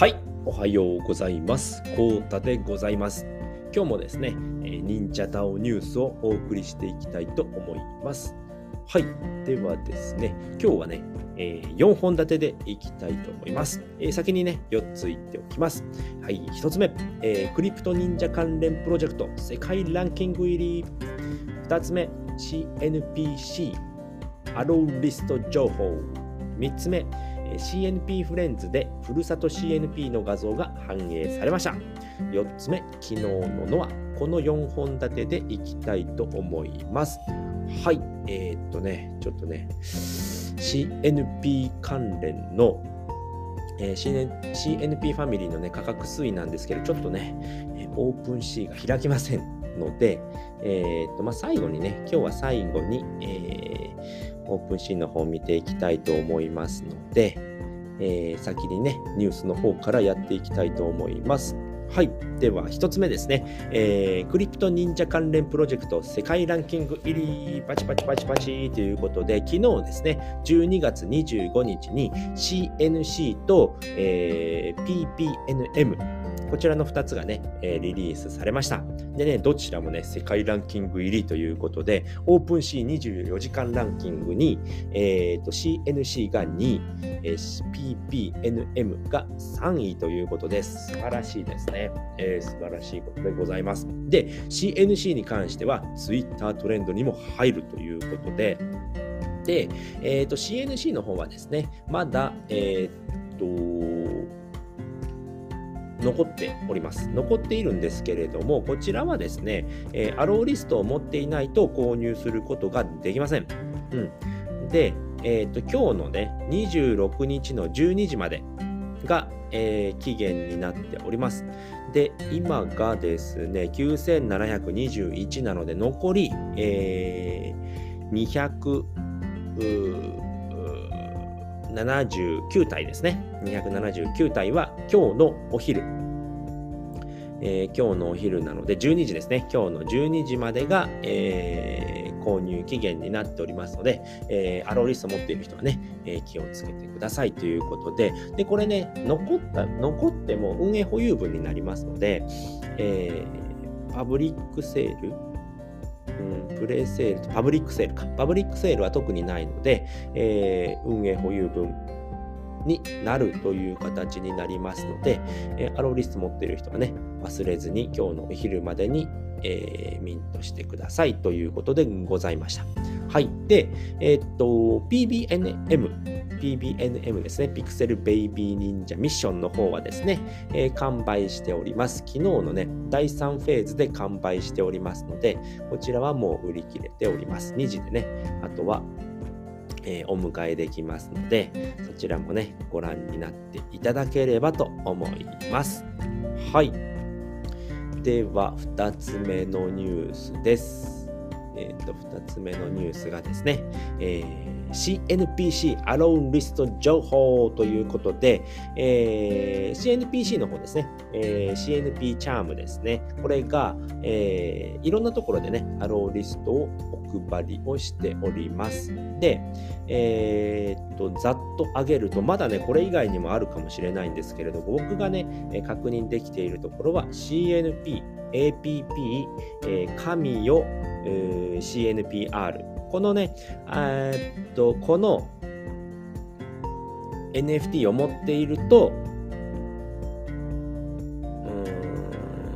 はい、おはようございます。コータでございます。今日もですね、えー忍者ダオニュースをお送りしていきたいと思います。はい、ではですね、今日はね、え4本立てでいきたいと思います。えー先にね、4つ言っておきます。はい、1つ目、えクリプト忍者関連プロジェクト世界ランキング入り。2つ目、CNPC アローリスト情報。3つ目、CNP フレンズでふるさと CNP の画像が反映されました。4つ目、昨日ののはこの4本立てでいきたいと思います。はい、えーっとね、ちょっとね、CNP 関連の、えー CN CNP ファミリーのね、価格推移なんですけど、ちょっとね、えオープン C が開きませんので、えーっと、まあ、最後にね、今日は最後に、えーオープンシーンの方を見ていきたいと思いますので、えー先にね、ニュースの方からやっていきたいと思います。はい。では、一つ目ですね。えークリプト忍者関連プロジェクト世界ランキング入り、パチパチパチパチということで、昨日ですね、12月25日に CNC と、えー PPNM、こちらの2つがね、えリリースされました。でね、どちらもね、世界ランキング入りということで、オープン C24 時間ランキングに、えーと CNC が2位、えー PPNM が3位ということで、素晴らしいですね。えー素晴らしいことでございます。で、CNC に関しては Twitter トレンドにも入るということで、で、えーと CNC の方はですね、まだ、えーと、残っております。残っているんですけれども、こちらはですね、えーアローリストを持っていないと購入することができません。うん、で、えーと、今日のね、26日の12時までが、えー期限になっております。で、今がですね、9721なので、残り、えー200、79体ですね。279体は今日のお昼。えー今日のお昼なので12時ですね。今日の12時までが、えー購入期限になっておりますので、えーアローリスト持っている人はね、え気をつけてくださいということで、で、これね、残った、残っても運営保有分になりますので、えパブリックセール？うん、プレイセールとパブリックセールか。パブリックセールは特にないので、えー運営保有分になるという形になりますので、えーアローリスト持っている人はね、忘れずに今日のお昼までに、えーミントしてくださいということでございました。はい。で、えーっと、PBNM、PBNM ですね、ピクセルベイビー忍者ミッションの方はですね、えー完売しております。昨日のね、第3フェーズで完売しておりますので、こちらはもう売り切れております。2時でね、あとは、えーお迎えできますので、そちらもね、ご覧になっていただければと思います。はい。では、2つ目のニュースです。えっ、と、2つ目のニュースがですね、えー CNPC アローンリスト情報ということで、えー CNPC の方ですね、えー CNP チャームですね、これが、えーいろんなところでね、アローリストをお配りをしております。で、えーっと、ざっと上げると、まだね、これ以外にもあるかもしれないんですけれど、僕がね、確認できているところは CNP、APP、えー、神よ、えー CNPR。このね、えっと、この NFT を持っていると、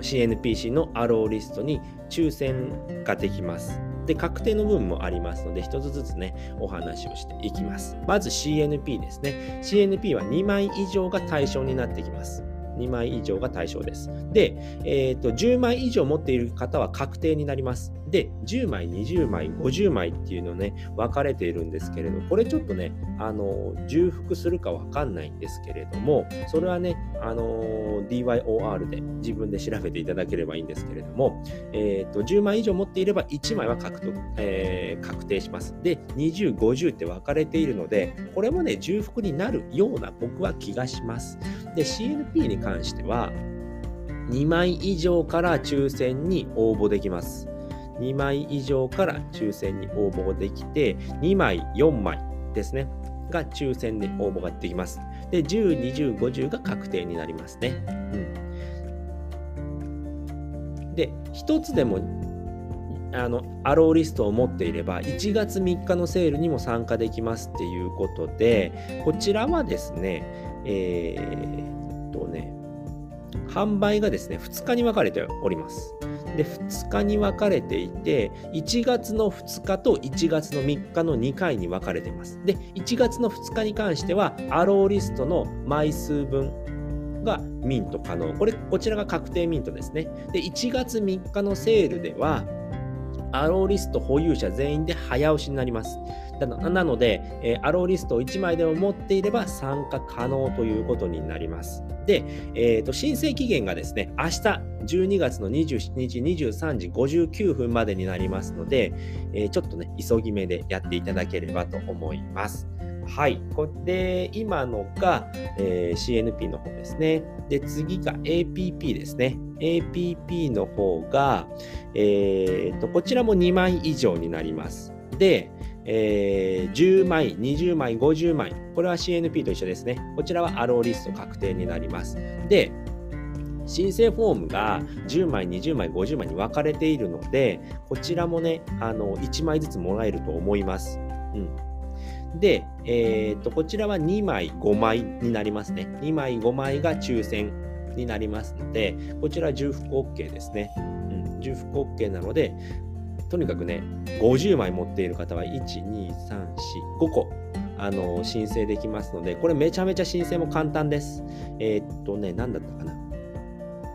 CNPC のアローリストに抽選ができます。で、確定の部分もありますので、一つずつね、お話をしていきます。まず CNP ですね。CNP は2枚以上が対象になってきます。2枚以上が対象です。で、えーと、10枚以上持っている方は確定になります。で、10枚、20枚、50枚っていうのね、分かれているんですけれど、これちょっとね、あの、重複するか分かんないんですけれども、それはね、あの、DYOR で自分で調べていただければいいんですけれども、えーと、10枚以上持っていれば1枚は獲得、えー確定します。で、20、50って分かれているので、これもね、重複になるような僕は気がします。で、CNP に関しては、2枚以上から抽選に応募できます。2枚以上から抽選に応募できて、2枚、4枚ですね。が抽選で応募ができます。で、10、20、50が確定になりますね。うん、で、1つでもあのアローリストを持っていれば1月3日のセールにも参加できますっていうことでこちらはですねえー、っとね販売がですね2日に分かれておりますで2日に分かれていて1月の2日と1月の3日の2回に分かれています。で1月の2日に関してはアローリストの枚数分がミント可能。これこちらが確定ミントですね。で1月3日のセールではアローリスト保有者全員で早押しになります。なので、えー、アローリストを1枚でも持っていれば参加可能ということになります。で、えーと、申請期限がですね、明日12月の27日23時59分までになりますので、えー、ちょっとね、急ぎ目でやっていただければと思います。はい。こで、今のが、えー、CNP の方ですね。で、次が APP ですね。APP の方が、えーと、こちらも2枚以上になります。で、えー、10枚、20枚、50枚。これは CNP と一緒ですね。こちらはアローリスト確定になります。で、申請フォームが10枚、20枚、50枚に分かれているので、こちらもね、あの1枚ずつもらえると思います。うん。で、えーと、こちらは2枚5枚になりますね。2枚5枚が抽選になりますので、こちら重複 OK ですね。重複 OK なので、とにかくね、50枚持っている方は1、2、3、4、5個。あの申請できますので、これめちゃめちゃ申請も簡単です。えー、っとね、何だったかな。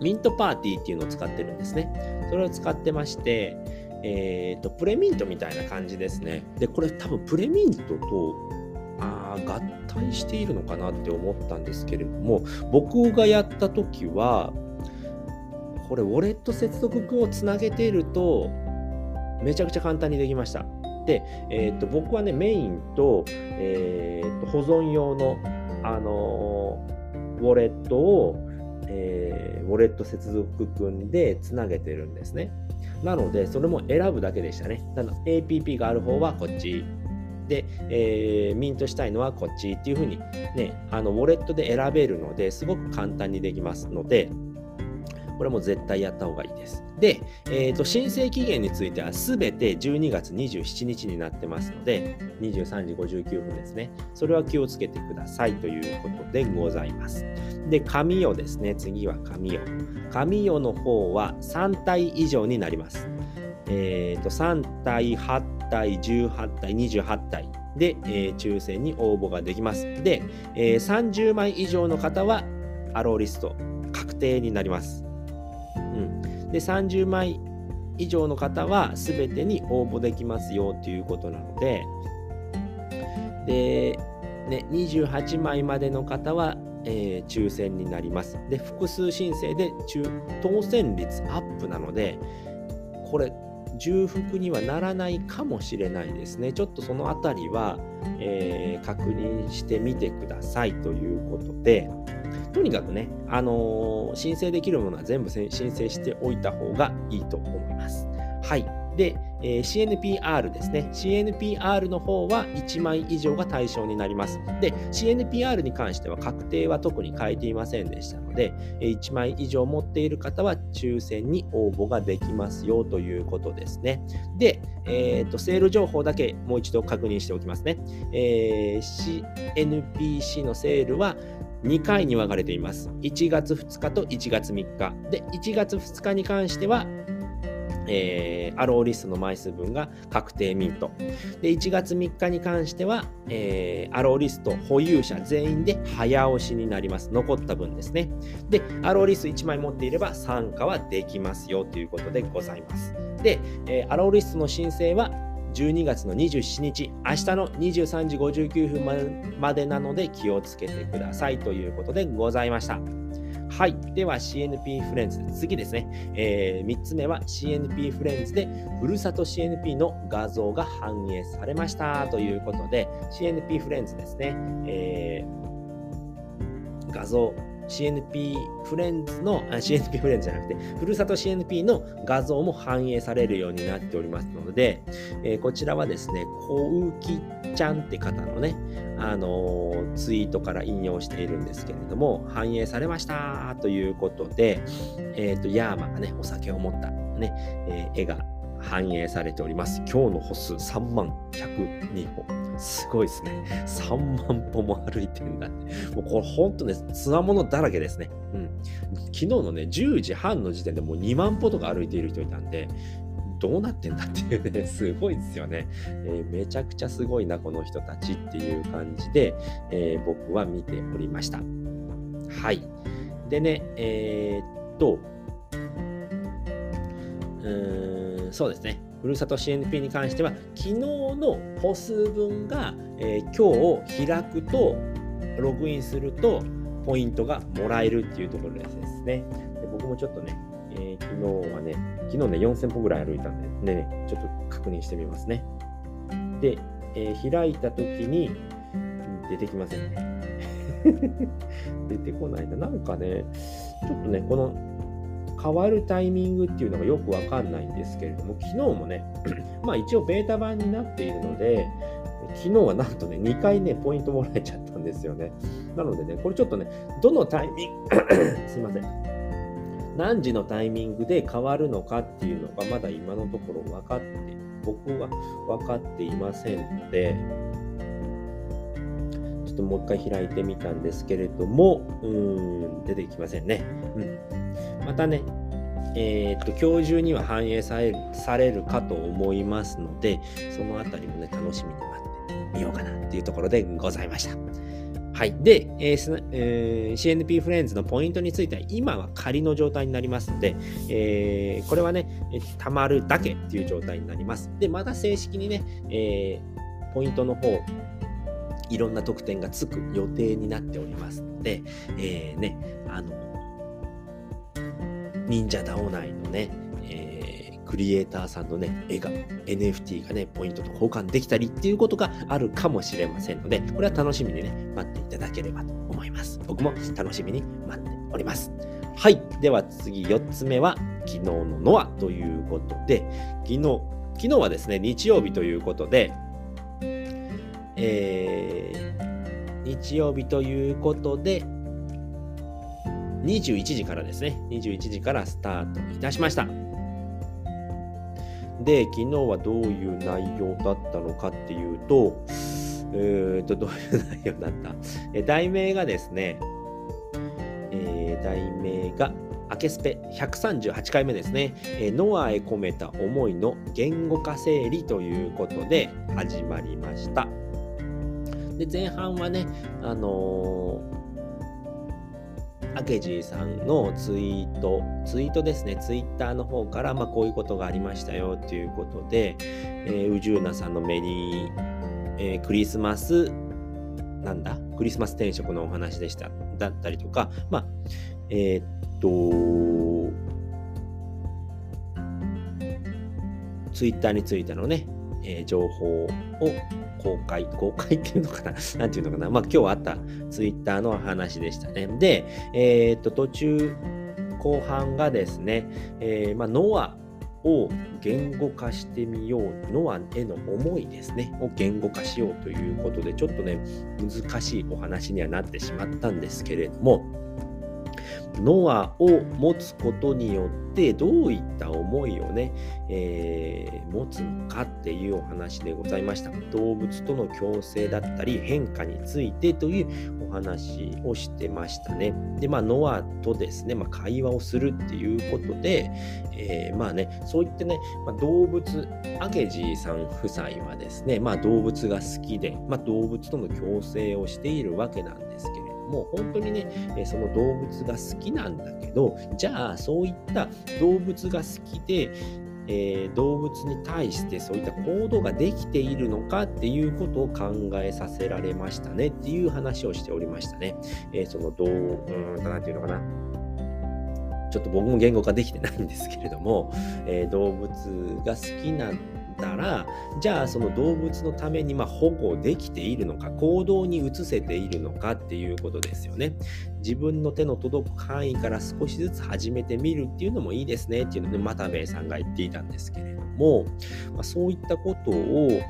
ミントパーティーっていうのを使ってるんですね。それを使ってまして、えーと、プレミントみたいな感じですね。で、これ多分プレミントとあ合体しているのかなって思ったんですけれども、僕がやった時は、これウォレット接続をつなげていると、めちゃくちゃ簡単にできました。で、えーと、僕はね、メインと,、えーと、保存用の、あのー、ウォレットを、えー、ウォレット接続君でつなげてるんですね。なので、それも選ぶだけでしたね。ただ APP がある方はこっち。で、えー、ミントしたいのはこっちっていう風にね、あのウォレットで選べるのですごく簡単にできますので、これも絶対やった方がいいです。で、えーと、申請期限についてはすべて12月27日になってますので、23時59分ですね。それは気をつけてくださいということでございます。で、紙用ですね。次は紙用。紙用の方は3体以上になります。えーと、3体、8体、18体、28体。で、えー、抽選に応募ができます。で、えー、30枚以上の方はアローリスト確定になります。で30枚以上の方は全てに応募できますよということなのでで、ね、28枚までの方は、えー、抽選になりますで複数申請で当選率アップなのでこれ重複にはならないかもしれないですね。ちょっとそのあたりは、えー、確認してみてくださいということで、とにかくね、あのー、申請できるものは全部申請しておいた方がいいと思います。はい。で、えー、CNPR ですね。CNPR の方は1枚以上が対象になります。で、CNPR に関しては確定は特に書いていませんでしたので、1枚以上持っている方は抽選に応募ができますよということですね。で、えーと、セール情報だけもう一度確認しておきますね。えー、CNPC のセールは2回に分かれています。1月2日と1月3日。で、1月2日に関しては、えー、アローリストの枚数分が確定ミント。で、1月3日に関しては、えー、アローリスト保有者全員で早押しになります。残った分ですね。で、アローリスト1枚持っていれば参加はできますよということでございます。で、えー、アローリストの申請は12月の27日、明日の23時59分までなので気をつけてくださいということでございました。はい。では CNP フレンズ。次ですね。えー、3つ目は CNP フレンズで、ふるさと CNP の画像が反映されましたということで、CNP フレンズですね。えー、画像 CNP フレンズの、CNP フレンズじゃなくて、ふるさと CNP の画像も反映されるようになっておりますので、えー、こちらはですね、小浮ちゃんって方のね、あのー、ツイートから引用しているんですけれども、反映されましたということで、えっ、ー、と、ヤーマがね、お酒を持ったね、え絵が反映されております。今日の歩数3万102歩。すごいですね。3万歩も歩いてんだって。もうこれほんとね、つわものだらけですね。うん。昨日のね、10時半の時点でもう2万歩とか歩いている人いたんで、どうなってんだっていうね、すごいですよね、えー、めちゃくちゃすごいな、この人たちっていう感じで、えー、僕は見ておりました。はい。でね、えー、っと、うーん、そうですね。ふるさと CNP に関しては、昨日の歩数分が、えー、今日開くと、ログインすると、ポイントがもらえるっていうところですね。で僕もちょっとね、えー、昨日はね、昨日ね、4000歩ぐらい歩いたんで、ね、ちょっと確認してみますね。で、えー、開いたときに、出てきませんね。出てこないな。なんかね、ちょっとね、この変わるタイミングっていうのがよくわかんないんですけれども、昨日もね、まあ一応ベータ版になっているので、昨日はなんとね、2回ね、ポイントもらえちゃったんですよね。なのでね、これちょっとね、どのタイミング、すいません。何時のタイミングで変わるのかっていうのがまだ今のところ分かって、僕は分かっていませんので、ちょっともう一回開いてみたんですけれども、うーん、出てきませんね。うん。またね、えー、っと、今日中には反映されるされるかと思いますので、そのあたりもね、楽しみに待ってみようかなっていうところでございました。はい。で、えーえー、CNP フレンズのポイントについては、今は仮の状態になりますので、えー、これはね、たまるだけっていう状態になります。で、まだ正式にね、えー、ポイントの方、いろんな特典がつく予定になっておりますので、えー、ね、あの、忍者ダオ内のね、えー、クリエイターさんのね、絵が、NFT がね、ポイントと交換できたりっていうことがあるかもしれませんので、これは楽しみにね、待っていただければと思います。僕も楽しみに待っております。はい。では次、4つ目は、昨日のノアということで、昨日、昨日はですね、日曜日ということで、えー、日曜日ということで、21時からですね、21時からスタートいたしました。で、昨日はどういう内容だったのかっていうと、えー、と、どういう内容だった？え題名がですね、えー、題名が、アケスペ138回目ですね、え、ノアへ込めた思いの言語化整理ということで始まりました。で、前半はね、あのー、アケジーさんのツイート、ツイートですね、ツイッターの方から、まあ、こういうことがありましたよということで、えー、宇宙なさんのメリー、えー、クリスマス、なんだ？クリスマス転職のお話でした。だったりとか、まあ、えー、っと、ツイッターについてのね、えー、情報を公開、公開 っていうのかな？なんていうのかな？まあ今日あったツイッターの話でしたね。で、えー、っと途中、後半がですね、えー、まあ、ノアを言語化してみよう、ノアへの思いですね、を言語化しようということで、ちょっとね、難しいお話にはなってしまったんですけれども、ノアを持つことによってどういった思いをね、えー、持つのかっていうお話でございました。動物との共生だったり変化についてというお話をしてましたね。で、まあ、ノアとですね、まあ、会話をするっていうことで、えー、まあね、そういってね、まあ、動物、アゲジーさん夫妻はですね、まあ、動物が好きで、まあ、動物との共生をしているわけなんですけども本当にね、えその動物が好きなんだけどじゃあそういった動物が好きでえー、動物に対してそういった行動ができているのかっていうことを考えさせられましたねっていう話をしておりましたね。えー、そのどう、うん、なんていうのかな。ちょっと僕も言語化できてないんですけれども、えー、動物が好きなったらじゃあその動物のためにま保護できているのか行動に移せているのかっていうことですよね。自分の手の届く範囲から少しずつ始めてみるっていうのもいいですねっていうので、またべさんが言っていたんですけれども、まあ、そういったことを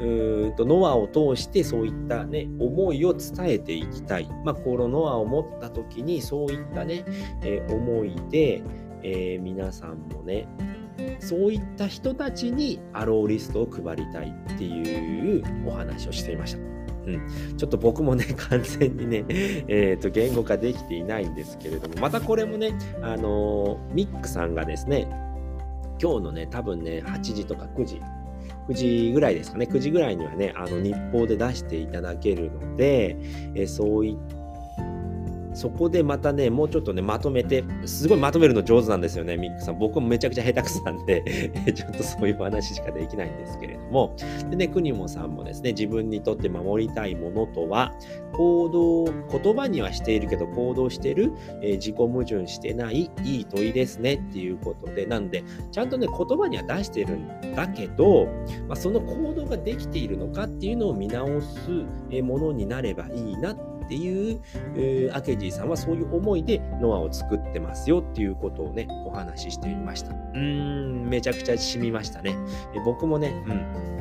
うんとノアを通してそういったね思いを伝えていきたい、まあ、このノアを持った時にそういったね、えー、思いで、えー、皆さんもねそういった人たちにアローリストを配りたいっていうお話をしていました。うん、ちょっと僕もね、完全にね、えーと、言語化できていないんですけれども、またこれもね、あの、ミックさんがですね、今日のね、多分ね、8時とか9時、9時ぐらいですかね、9時ぐらいにはね、あの日報で出していただけるので、え、そういったそこでまたね、もうちょっとね、まとめて、すごいまとめるの上手なんですよね、ミックさん。僕もめちゃくちゃ下手くそなんで ちょっとそういう話しかできないんですけれども。でね、国もさんもですね、自分にとって守りたいものとは、行動、言葉にはしているけど行動してる、えー、自己矛盾してないいい問いですねっていうことで、なんで、ちゃんとね、言葉には出してるんだけど、まあ、その行動ができているのかっていうのを見直すものになればいいなってっていう、えー、アケジーさんはそういう思いでノアを作ってますよっていうことをね、お話ししてみました。うーん、めちゃくちゃ染みましたね。え僕もね、うん。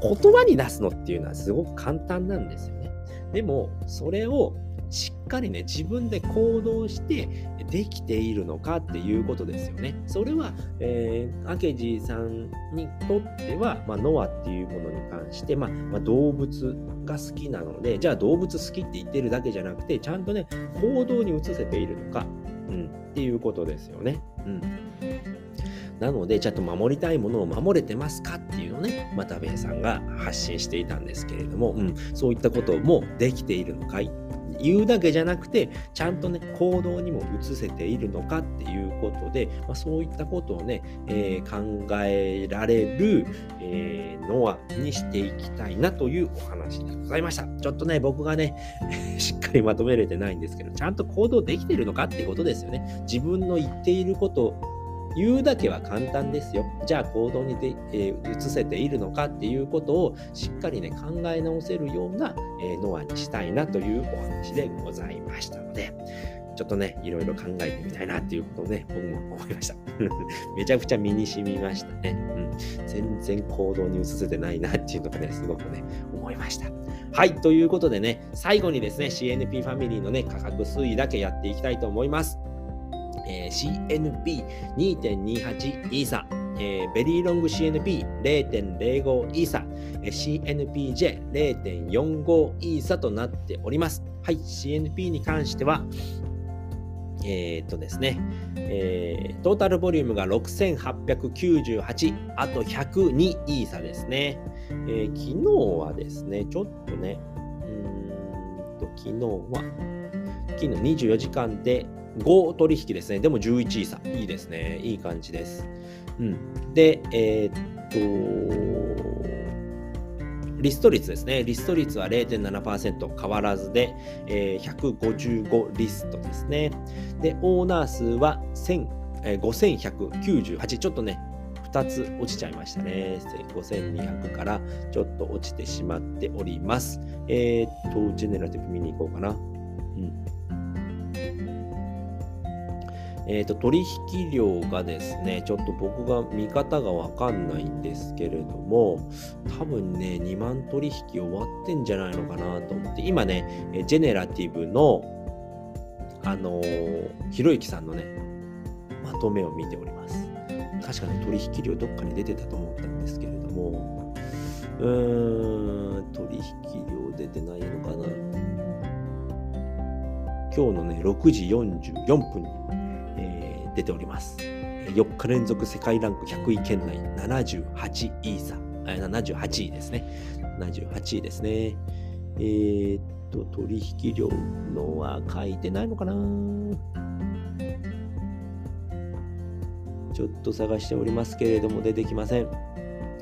言葉に出すのっていうのはすごく簡単なんですよね。でも、それをしっかりね、自分で行動してできているのかっていうことですよね。それは、えー、アケジーさんにとっては、まあ、ノアっていうものに関して、まあ、まあ、動物が好きなので、じゃあ動物好きって言ってるだけじゃなくて、ちゃんとね、行動に移せているのか、うん、っていうことですよね。うんなので、ちゃんと守りたいものを守れてますかっていうのをね、またべえさんが発信していたんですけれども、うん、そういったこともできているのかい言うだけじゃなくて、ちゃんとね、行動にも移せているのかっていうことで、まあ、そういったことをね、えー、考えられる、えー、ノアにしていきたいなというお話でございました。ちょっとね、僕がね、しっかりまとめれてないんですけど、ちゃんと行動できてるのかっていうことですよね。自分の言っていること言うだけは簡単ですよ。じゃあ行動にで、え、移せているのかっていうことをしっかりね考え直せるような、え、ノアにしたいなというお話でございましたので、ちょっとね、いろいろ考えてみたいなっていうことをね、僕も思いました。めちゃくちゃ身に染みましたね。うん。全然行動に移せてないなっていうのがね、すごくね、思いました。はい。ということでね、最後にですね、CNP ファミリーのね、価格推移だけやっていきたいと思います。えー、CNP2.28 イーサ、えー、ベリーロング CNP0.05 イーサ、CNPJ0.45 イーサとなっております。はい、CNP に関しては、えー、っとですね、えー、トータルボリュームが6898、あと102イーサですね。えー、昨日はですね、ちょっとね、うんと、昨日は、昨日24時間で5取引ですね。でも11位差。いいですね。いい感じです。うん。で、えー、っと、リスト率ですね。リスト率は0.7%変わらずで、えー、155リストですね。で、オーナー数は1000、えー、5198。ちょっとね、2つ落ちちゃいましたね。5200からちょっと落ちてしまっております。えー、っと、ジェネラティブ見に行こうかな。うん。えーと、取引量がですね、ちょっと僕が見方がわかんないんですけれども、多分ね、2万取引終わってんじゃないのかなと思って、今ね、ジェネラティブの、あのー、ひろゆきさんのね、まとめを見ております。確かに取引量どっかに出てたと思ったんですけれども、うーん、取引量出てないのかな。今日のね、6時44分に出ております。4日連続世界ランク100位圏内78位差、78位ですね。78位ですね。えー、っと、取引量のは書いてないのかな？ちょっと探しておりますけれども出てきません。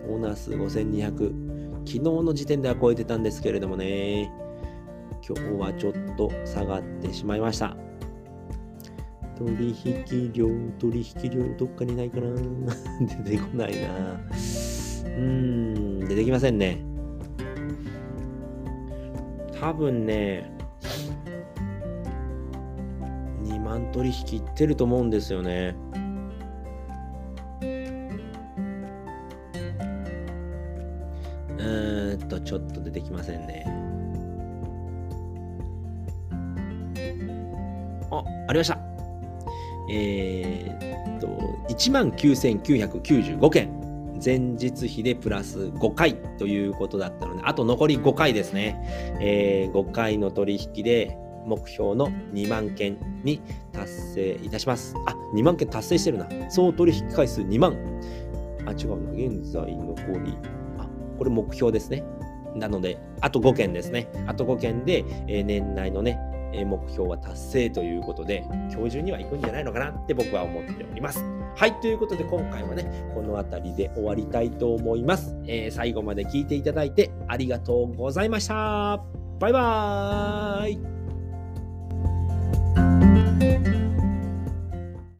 オーナー数5200。昨日の時点では超えてたんですけれどもね。今日はちょっと下がってしまいました。取引量、取引量、どっかにないかな 出てこないな。ーん、出てきませんね。多分ね、2万取引いってると思うんですよね。うんと、ちょっと出てきませんね。あ、ありました。えー、っと、19,995件。前日比でプラス5回ということだったので、あと残り5回ですね。えー、5回の取引で目標の2万件に達成いたします。あ、2万件達成してるな。総取引回数2万。あ、違うな。現在残り、あ、これ目標ですね。なので、あと5件ですね。あと5件で、えー、年内のね、目標は達成ということで、今日中には行くんじゃないのかなって僕は思っております。はい、ということで今回はね、この辺りで終わりたいと思います。えー、最後まで聞いていただいてありがとうございました。バイバーイ